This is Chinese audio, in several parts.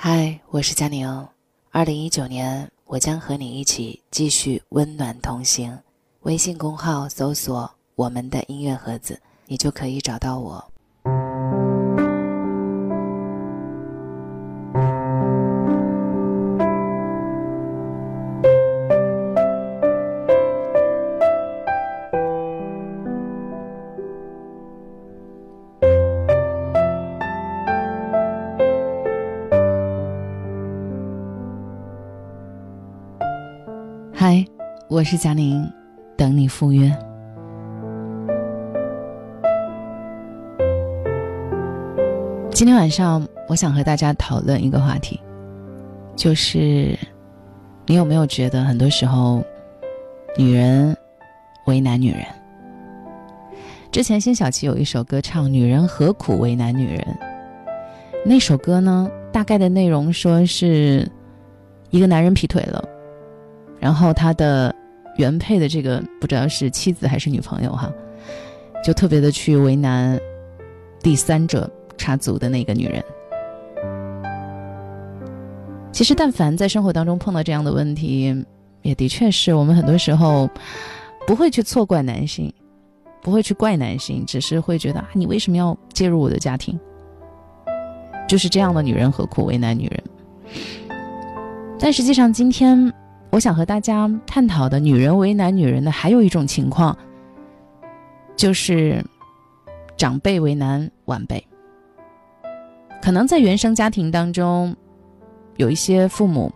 嗨，我是佳宁。二零一九年，我将和你一起继续温暖同行。微信公号搜索“我们的音乐盒子”，你就可以找到我。是佳宁，等你赴约。今天晚上，我想和大家讨论一个话题，就是你有没有觉得很多时候，女人为难女人？之前辛晓琪有一首歌唱《女人何苦为难女人》，那首歌呢，大概的内容说是一个男人劈腿了。然后他的原配的这个不知道是妻子还是女朋友哈，就特别的去为难第三者插足的那个女人。其实，但凡在生活当中碰到这样的问题，也的确是我们很多时候不会去错怪男性，不会去怪男性，只是会觉得啊，你为什么要介入我的家庭？就是这样的女人何苦为难女人？但实际上，今天。我想和大家探讨的女人为难女人的还有一种情况，就是长辈为难晚辈。可能在原生家庭当中，有一些父母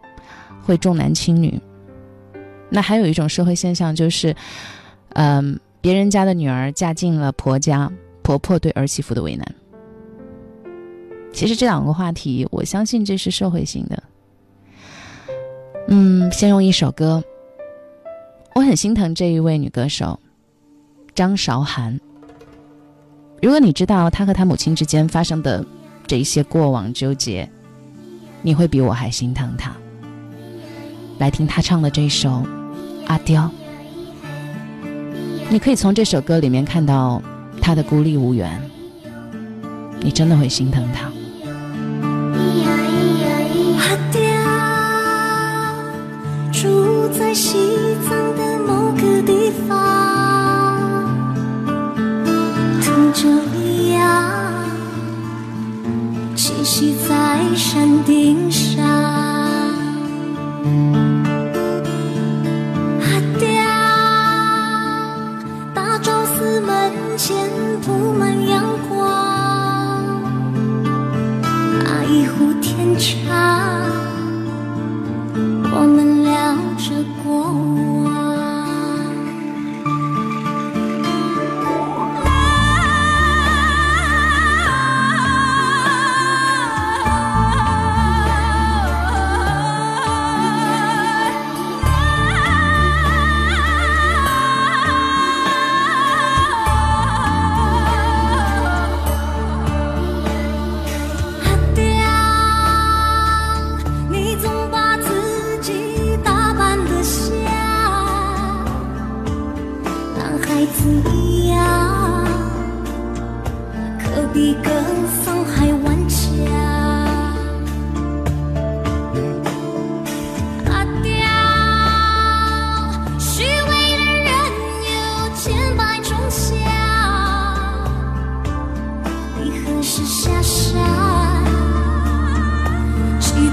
会重男轻女。那还有一种社会现象就是，嗯，别人家的女儿嫁进了婆家，婆婆对儿媳妇的为难。其实这两个话题，我相信这是社会性的。嗯，先用一首歌。我很心疼这一位女歌手张韶涵。如果你知道她和她母亲之间发生的这一些过往纠结，你会比我还心疼她。来听她唱的这首《阿刁》，你可以从这首歌里面看到她的孤立无援，你真的会心疼她。在西藏的某个地方，吐着芽，栖息在山顶上。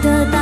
得到。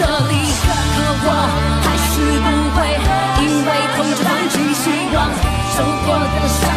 这里可我还是不会因为痛就放弃希望受过的伤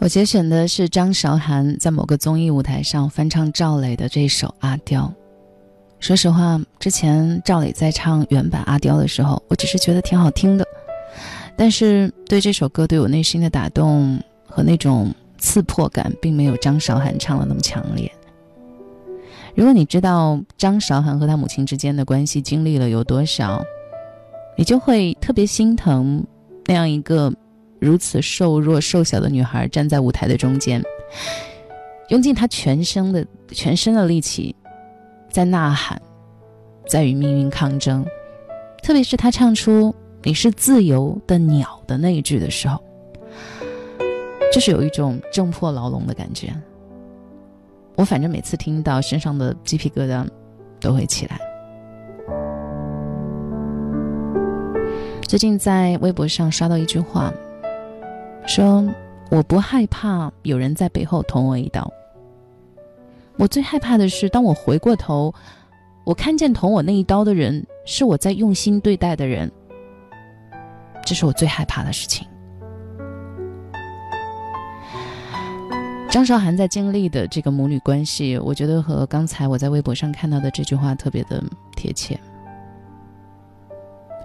我节选的是张韶涵在某个综艺舞台上翻唱赵雷的这首《阿刁》。说实话，之前赵磊在唱原版《阿刁》的时候，我只是觉得挺好听的，但是对这首歌对我内心的打动和那种刺破感，并没有张韶涵唱的那么强烈。如果你知道张韶涵和她母亲之间的关系经历了有多少，你就会特别心疼那样一个如此瘦弱瘦小的女孩站在舞台的中间，用尽她全身的全身的力气。在呐喊，在与命运抗争，特别是她唱出“你是自由的鸟”的那一句的时候，就是有一种挣破牢笼的感觉。我反正每次听到，身上的鸡皮疙瘩都会起来。最近在微博上刷到一句话，说：“我不害怕有人在背后捅我一刀。”我最害怕的是，当我回过头，我看见捅我那一刀的人是我在用心对待的人，这是我最害怕的事情。张韶涵在经历的这个母女关系，我觉得和刚才我在微博上看到的这句话特别的贴切。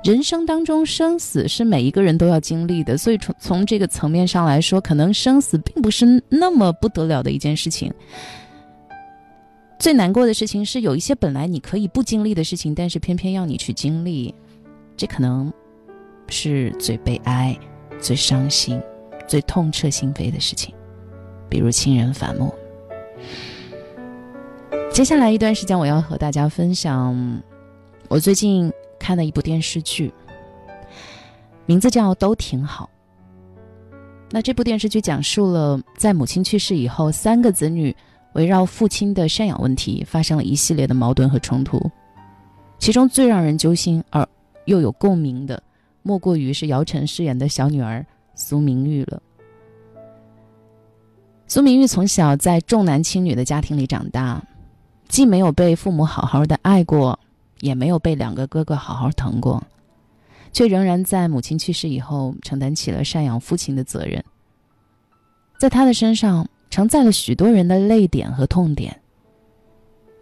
人生当中，生死是每一个人都要经历的，所以从从这个层面上来说，可能生死并不是那么不得了的一件事情。最难过的事情是，有一些本来你可以不经历的事情，但是偏偏要你去经历，这可能是最悲哀、最伤心、最痛彻心扉的事情。比如亲人反目。接下来一段时间，我要和大家分享我最近看的一部电视剧，名字叫《都挺好》。那这部电视剧讲述了在母亲去世以后，三个子女。围绕父亲的赡养问题发生了一系列的矛盾和冲突，其中最让人揪心而又有共鸣的，莫过于是姚晨饰演的小女儿苏明玉了。苏明玉从小在重男轻女的家庭里长大，既没有被父母好好的爱过，也没有被两个哥哥好好疼过，却仍然在母亲去世以后承担起了赡养父亲的责任。在他的身上。承载了许多人的泪点和痛点。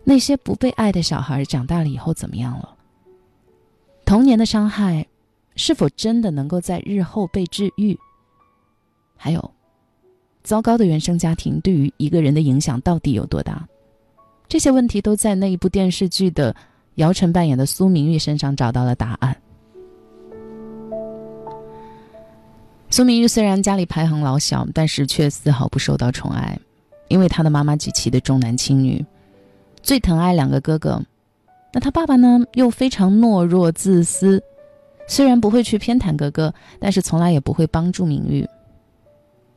那些不被爱的小孩长大了以后怎么样了？童年的伤害是否真的能够在日后被治愈？还有，糟糕的原生家庭对于一个人的影响到底有多大？这些问题都在那一部电视剧的姚晨扮演的苏明玉身上找到了答案。苏明玉虽然家里排行老小，但是却丝毫不受到宠爱，因为他的妈妈极其的重男轻女，最疼爱两个哥哥。那他爸爸呢，又非常懦弱自私，虽然不会去偏袒哥哥，但是从来也不会帮助明玉。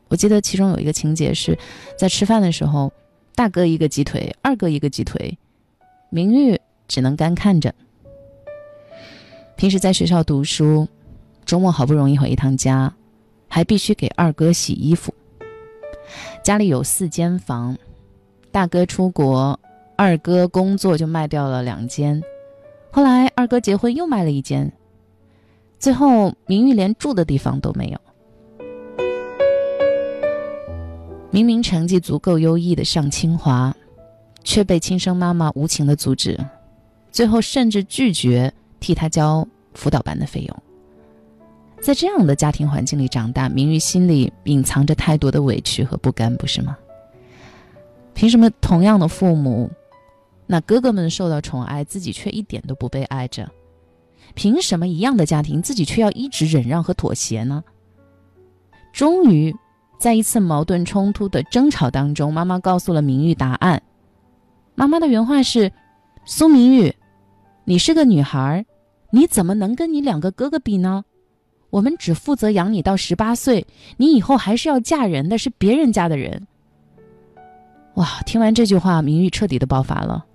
我记得其中有一个情节是，在吃饭的时候，大哥一个鸡腿，二哥一个鸡腿，明玉只能干看着。平时在学校读书，周末好不容易回一趟家。还必须给二哥洗衣服。家里有四间房，大哥出国，二哥工作就卖掉了两间。后来二哥结婚又卖了一间，最后明玉连住的地方都没有。明明成绩足够优异的上清华，却被亲生妈妈无情的阻止，最后甚至拒绝替他交辅导班的费用。在这样的家庭环境里长大，明玉心里隐藏着太多的委屈和不甘，不是吗？凭什么同样的父母，那哥哥们受到宠爱，自己却一点都不被爱着？凭什么一样的家庭，自己却要一直忍让和妥协呢？终于，在一次矛盾冲突的争吵当中，妈妈告诉了明玉答案。妈妈的原话是：“苏明玉，你是个女孩，你怎么能跟你两个哥哥比呢？”我们只负责养你到十八岁，你以后还是要嫁人的，是别人家的人。哇！听完这句话，明玉彻底的爆发了，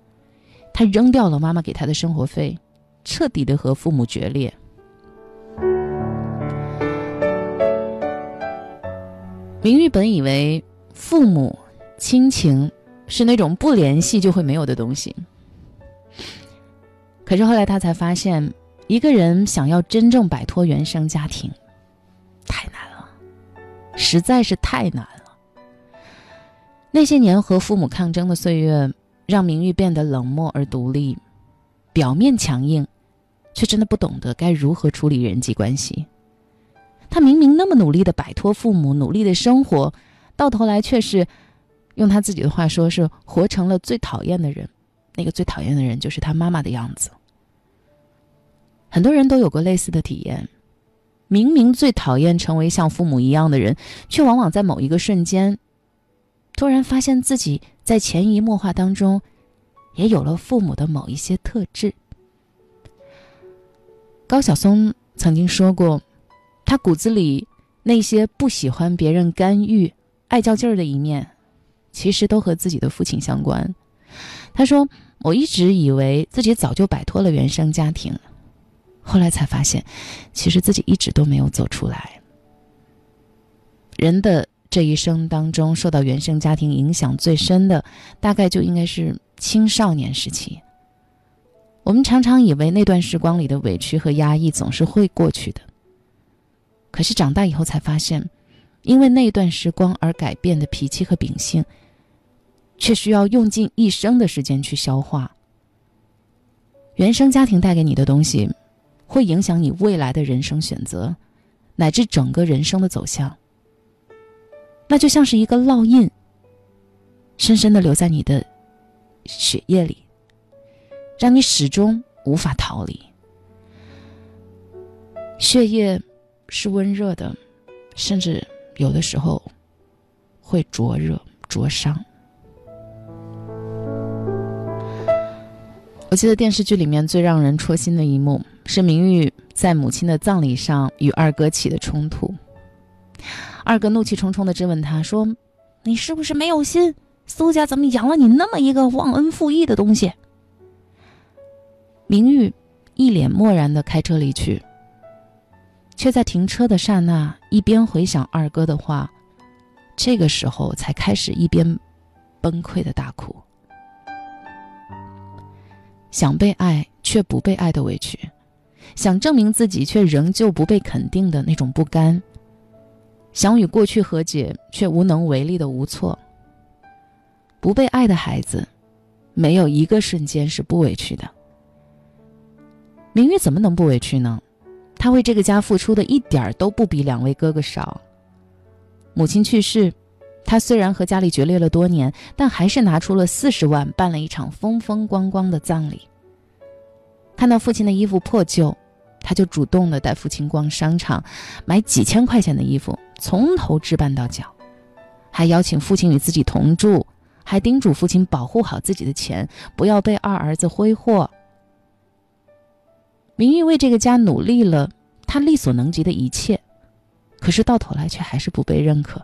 她扔掉了妈妈给她的生活费，彻底的和父母决裂。明玉本以为父母亲情是那种不联系就会没有的东西，可是后来他才发现。一个人想要真正摆脱原生家庭，太难了，实在是太难了。那些年和父母抗争的岁月，让明玉变得冷漠而独立，表面强硬，却真的不懂得该如何处理人际关系。他明明那么努力的摆脱父母，努力的生活，到头来却是，用他自己的话说，是活成了最讨厌的人。那个最讨厌的人，就是他妈妈的样子。很多人都有过类似的体验，明明最讨厌成为像父母一样的人，却往往在某一个瞬间，突然发现自己在潜移默化当中，也有了父母的某一些特质。高晓松曾经说过，他骨子里那些不喜欢别人干预、爱较劲儿的一面，其实都和自己的父亲相关。他说：“我一直以为自己早就摆脱了原生家庭。”后来才发现，其实自己一直都没有走出来。人的这一生当中，受到原生家庭影响最深的，大概就应该是青少年时期。我们常常以为那段时光里的委屈和压抑总是会过去的，可是长大以后才发现，因为那段时光而改变的脾气和秉性，却需要用尽一生的时间去消化。原生家庭带给你的东西。会影响你未来的人生选择，乃至整个人生的走向。那就像是一个烙印，深深的留在你的血液里，让你始终无法逃离。血液是温热的，甚至有的时候会灼热、灼伤。我记得电视剧里面最让人戳心的一幕是明玉在母亲的葬礼上与二哥起的冲突。二哥怒气冲冲地质问他说：“你是不是没有心？苏家怎么养了你那么一个忘恩负义的东西？”明玉一脸漠然地开车离去，却在停车的刹那一边回想二哥的话，这个时候才开始一边崩溃的大哭。想被爱却不被爱的委屈，想证明自己却仍旧不被肯定的那种不甘，想与过去和解却无能为力的无措。不被爱的孩子，没有一个瞬间是不委屈的。明玉怎么能不委屈呢？他为这个家付出的一点儿都不比两位哥哥少。母亲去世。他虽然和家里决裂了多年，但还是拿出了四十万办了一场风风光光的葬礼。看到父亲的衣服破旧，他就主动的带父亲逛商场，买几千块钱的衣服，从头置办到脚，还邀请父亲与自己同住，还叮嘱父亲保护好自己的钱，不要被二儿子挥霍。明玉为这个家努力了他力所能及的一切，可是到头来却还是不被认可。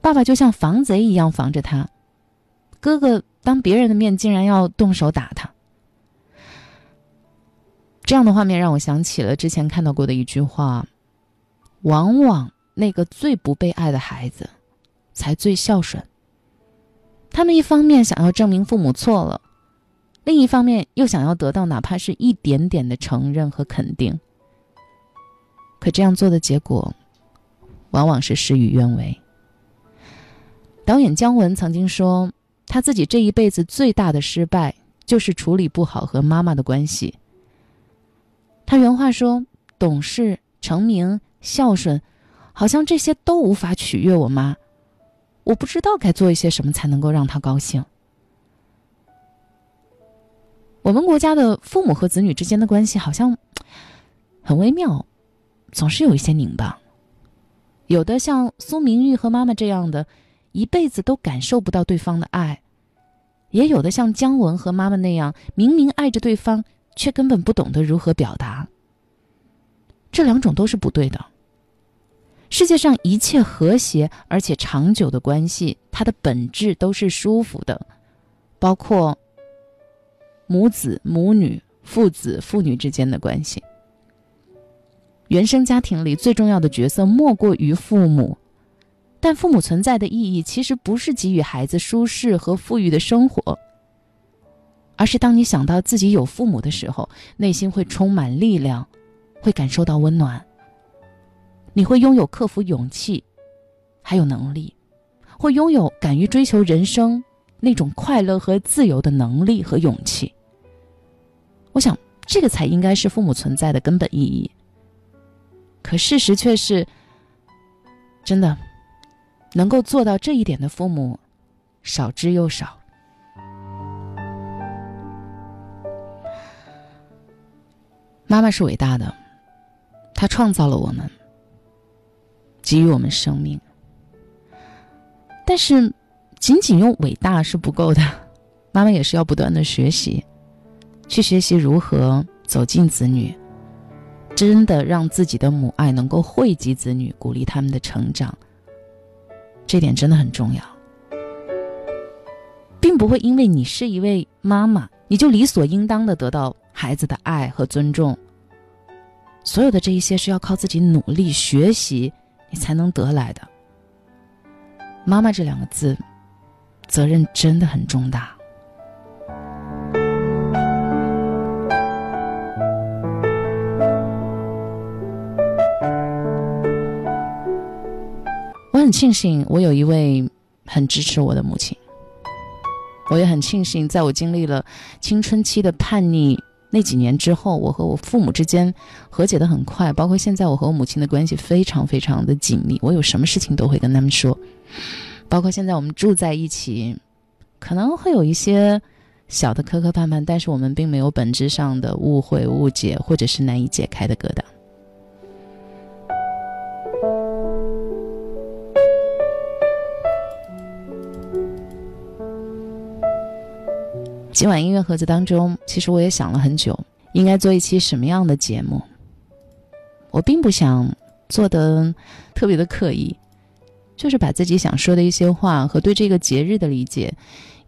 爸爸就像防贼一样防着他，哥哥当别人的面竟然要动手打他。这样的画面让我想起了之前看到过的一句话：往往那个最不被爱的孩子，才最孝顺。他们一方面想要证明父母错了，另一方面又想要得到哪怕是一点点的承认和肯定。可这样做的结果，往往是事与愿违。导演姜文曾经说，他自己这一辈子最大的失败，就是处理不好和妈妈的关系。他原话说：“懂事、成名、孝顺，好像这些都无法取悦我妈。我不知道该做一些什么才能够让她高兴。”我们国家的父母和子女之间的关系好像很微妙，总是有一些拧巴。有的像苏明玉和妈妈这样的，一辈子都感受不到对方的爱；也有的像姜文和妈妈那样，明明爱着对方。却根本不懂得如何表达。这两种都是不对的。世界上一切和谐而且长久的关系，它的本质都是舒服的，包括母子、母女、父子、父女之间的关系。原生家庭里最重要的角色莫过于父母，但父母存在的意义其实不是给予孩子舒适和富裕的生活。而是当你想到自己有父母的时候，内心会充满力量，会感受到温暖。你会拥有克服勇气，还有能力，会拥有敢于追求人生那种快乐和自由的能力和勇气。我想，这个才应该是父母存在的根本意义。可事实却是，真的，能够做到这一点的父母，少之又少。妈妈是伟大的，她创造了我们，给予我们生命。但是，仅仅用伟大是不够的，妈妈也是要不断的学习，去学习如何走进子女，真的让自己的母爱能够惠及子女，鼓励他们的成长。这点真的很重要，并不会因为你是一位妈妈，你就理所应当的得到。孩子的爱和尊重，所有的这一些是要靠自己努力学习，你才能得来的。妈妈这两个字，责任真的很重大。我很庆幸，我有一位很支持我的母亲。我也很庆幸，在我经历了青春期的叛逆。那几年之后，我和我父母之间和解的很快，包括现在我和我母亲的关系非常非常的紧密。我有什么事情都会跟他们说，包括现在我们住在一起，可能会有一些小的磕磕绊绊，但是我们并没有本质上的误会、误解或者是难以解开的疙瘩。今晚音乐盒子当中，其实我也想了很久，应该做一期什么样的节目。我并不想做的特别的刻意，就是把自己想说的一些话和对这个节日的理解，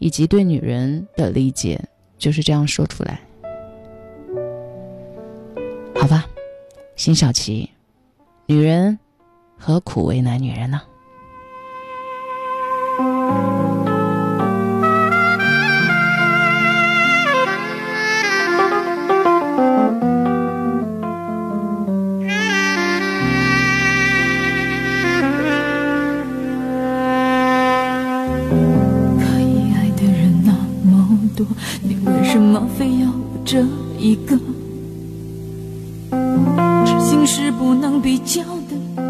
以及对女人的理解，就是这样说出来。好吧，辛晓琪，女人何苦为难女人呢？多，你为什么非要这一个？痴心是不能比较的，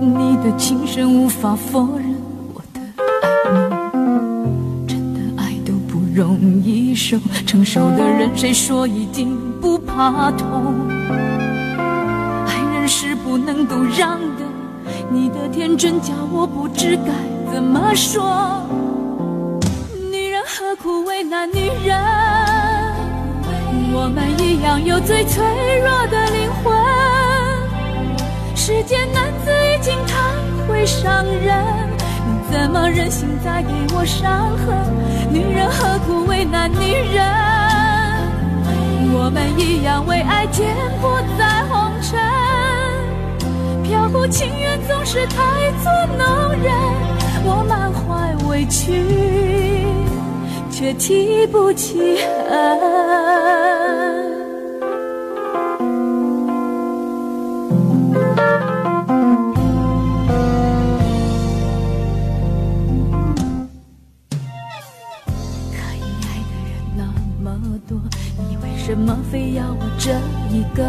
你的情深无法否认我的爱你，真的爱都不容易受，成熟的人谁说一定不怕痛？爱人是不能够让的，你的天真叫我不知该怎么说。女人。何苦为难女人？我们一样有最脆弱的灵魂。世间男子已经太会伤人。你怎么忍心再给我伤痕？女人。何苦为难女人？我们一样为爱颠簸在红尘，飘忽情缘总是太作弄人。我满怀委屈，却提不起恨。怎么非要我这一个？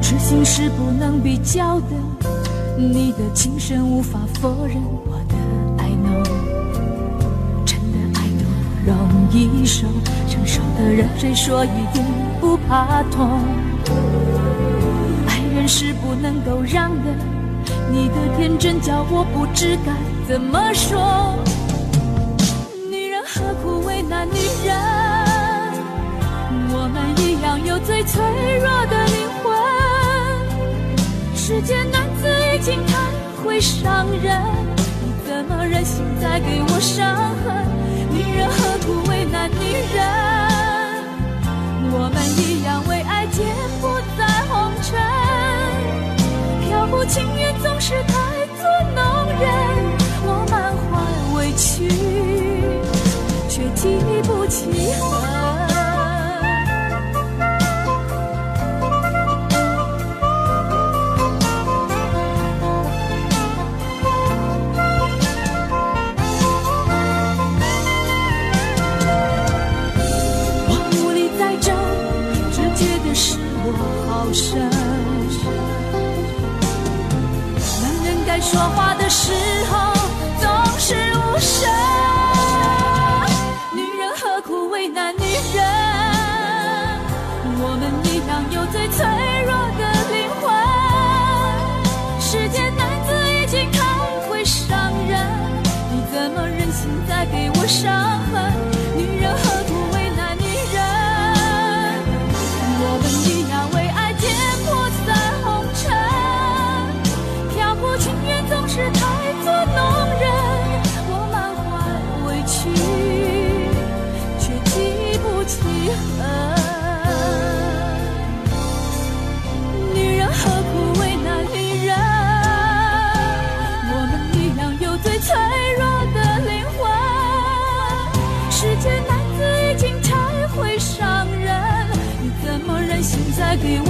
痴心是不能比较的，你的情深无法否认我的容易受，成熟的人谁说一定不怕痛？爱人是不能够让的，你的天真叫我不知该怎么说。女人何苦为难女人？我们一样有最脆弱的灵魂，世间男子已经太会伤人，你怎么忍心再给我伤痕？女人何苦女人？我们一样为爱颠簸在红尘，飘忽情缘总是太作弄人。我满怀委屈，却记不起。无声。男人该说话的时候总是无声，女人何苦为难女人？我们一样有最脆弱的灵魂。世间男子已经太会伤人，你怎么忍心再给我伤痕？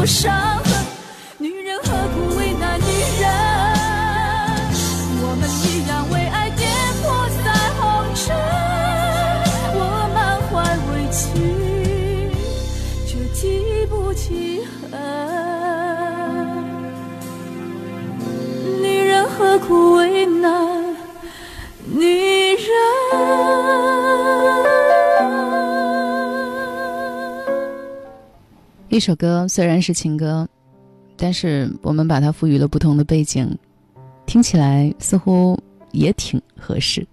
伤一首歌虽然是情歌，但是我们把它赋予了不同的背景。听起来似乎也挺合适。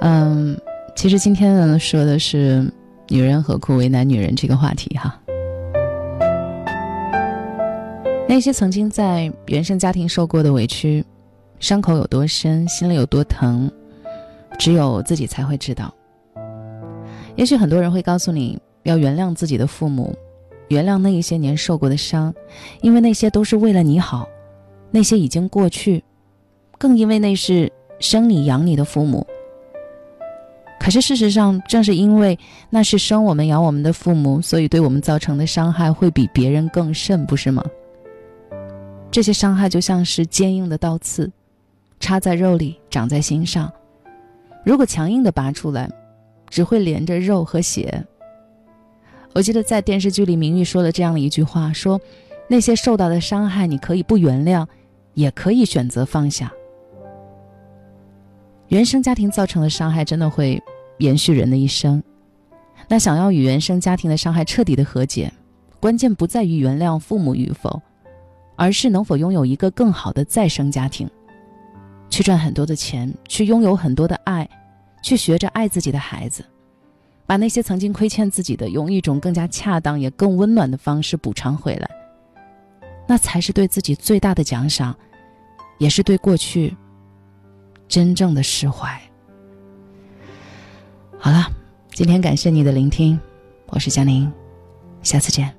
嗯，其实今天呢说的是“女人何苦为难女人”这个话题哈。那些曾经在原生家庭受过的委屈，伤口有多深，心里有多疼，只有自己才会知道。也许很多人会告诉你要原谅自己的父母，原谅那一些年受过的伤，因为那些都是为了你好。那些已经过去，更因为那是生你养你的父母。可是事实上，正是因为那是生我们养我们的父母，所以对我们造成的伤害会比别人更甚，不是吗？这些伤害就像是坚硬的刀刺，插在肉里，长在心上。如果强硬的拔出来，只会连着肉和血。我记得在电视剧里，明玉说了这样的一句话：说那些受到的伤害，你可以不原谅。也可以选择放下。原生家庭造成的伤害真的会延续人的一生。那想要与原生家庭的伤害彻底的和解，关键不在于原谅父母与否，而是能否拥有一个更好的再生家庭，去赚很多的钱，去拥有很多的爱，去学着爱自己的孩子，把那些曾经亏欠自己的，用一种更加恰当也更温暖的方式补偿回来。那才是对自己最大的奖赏，也是对过去真正的释怀。好了，今天感谢你的聆听，我是佳宁，下次见。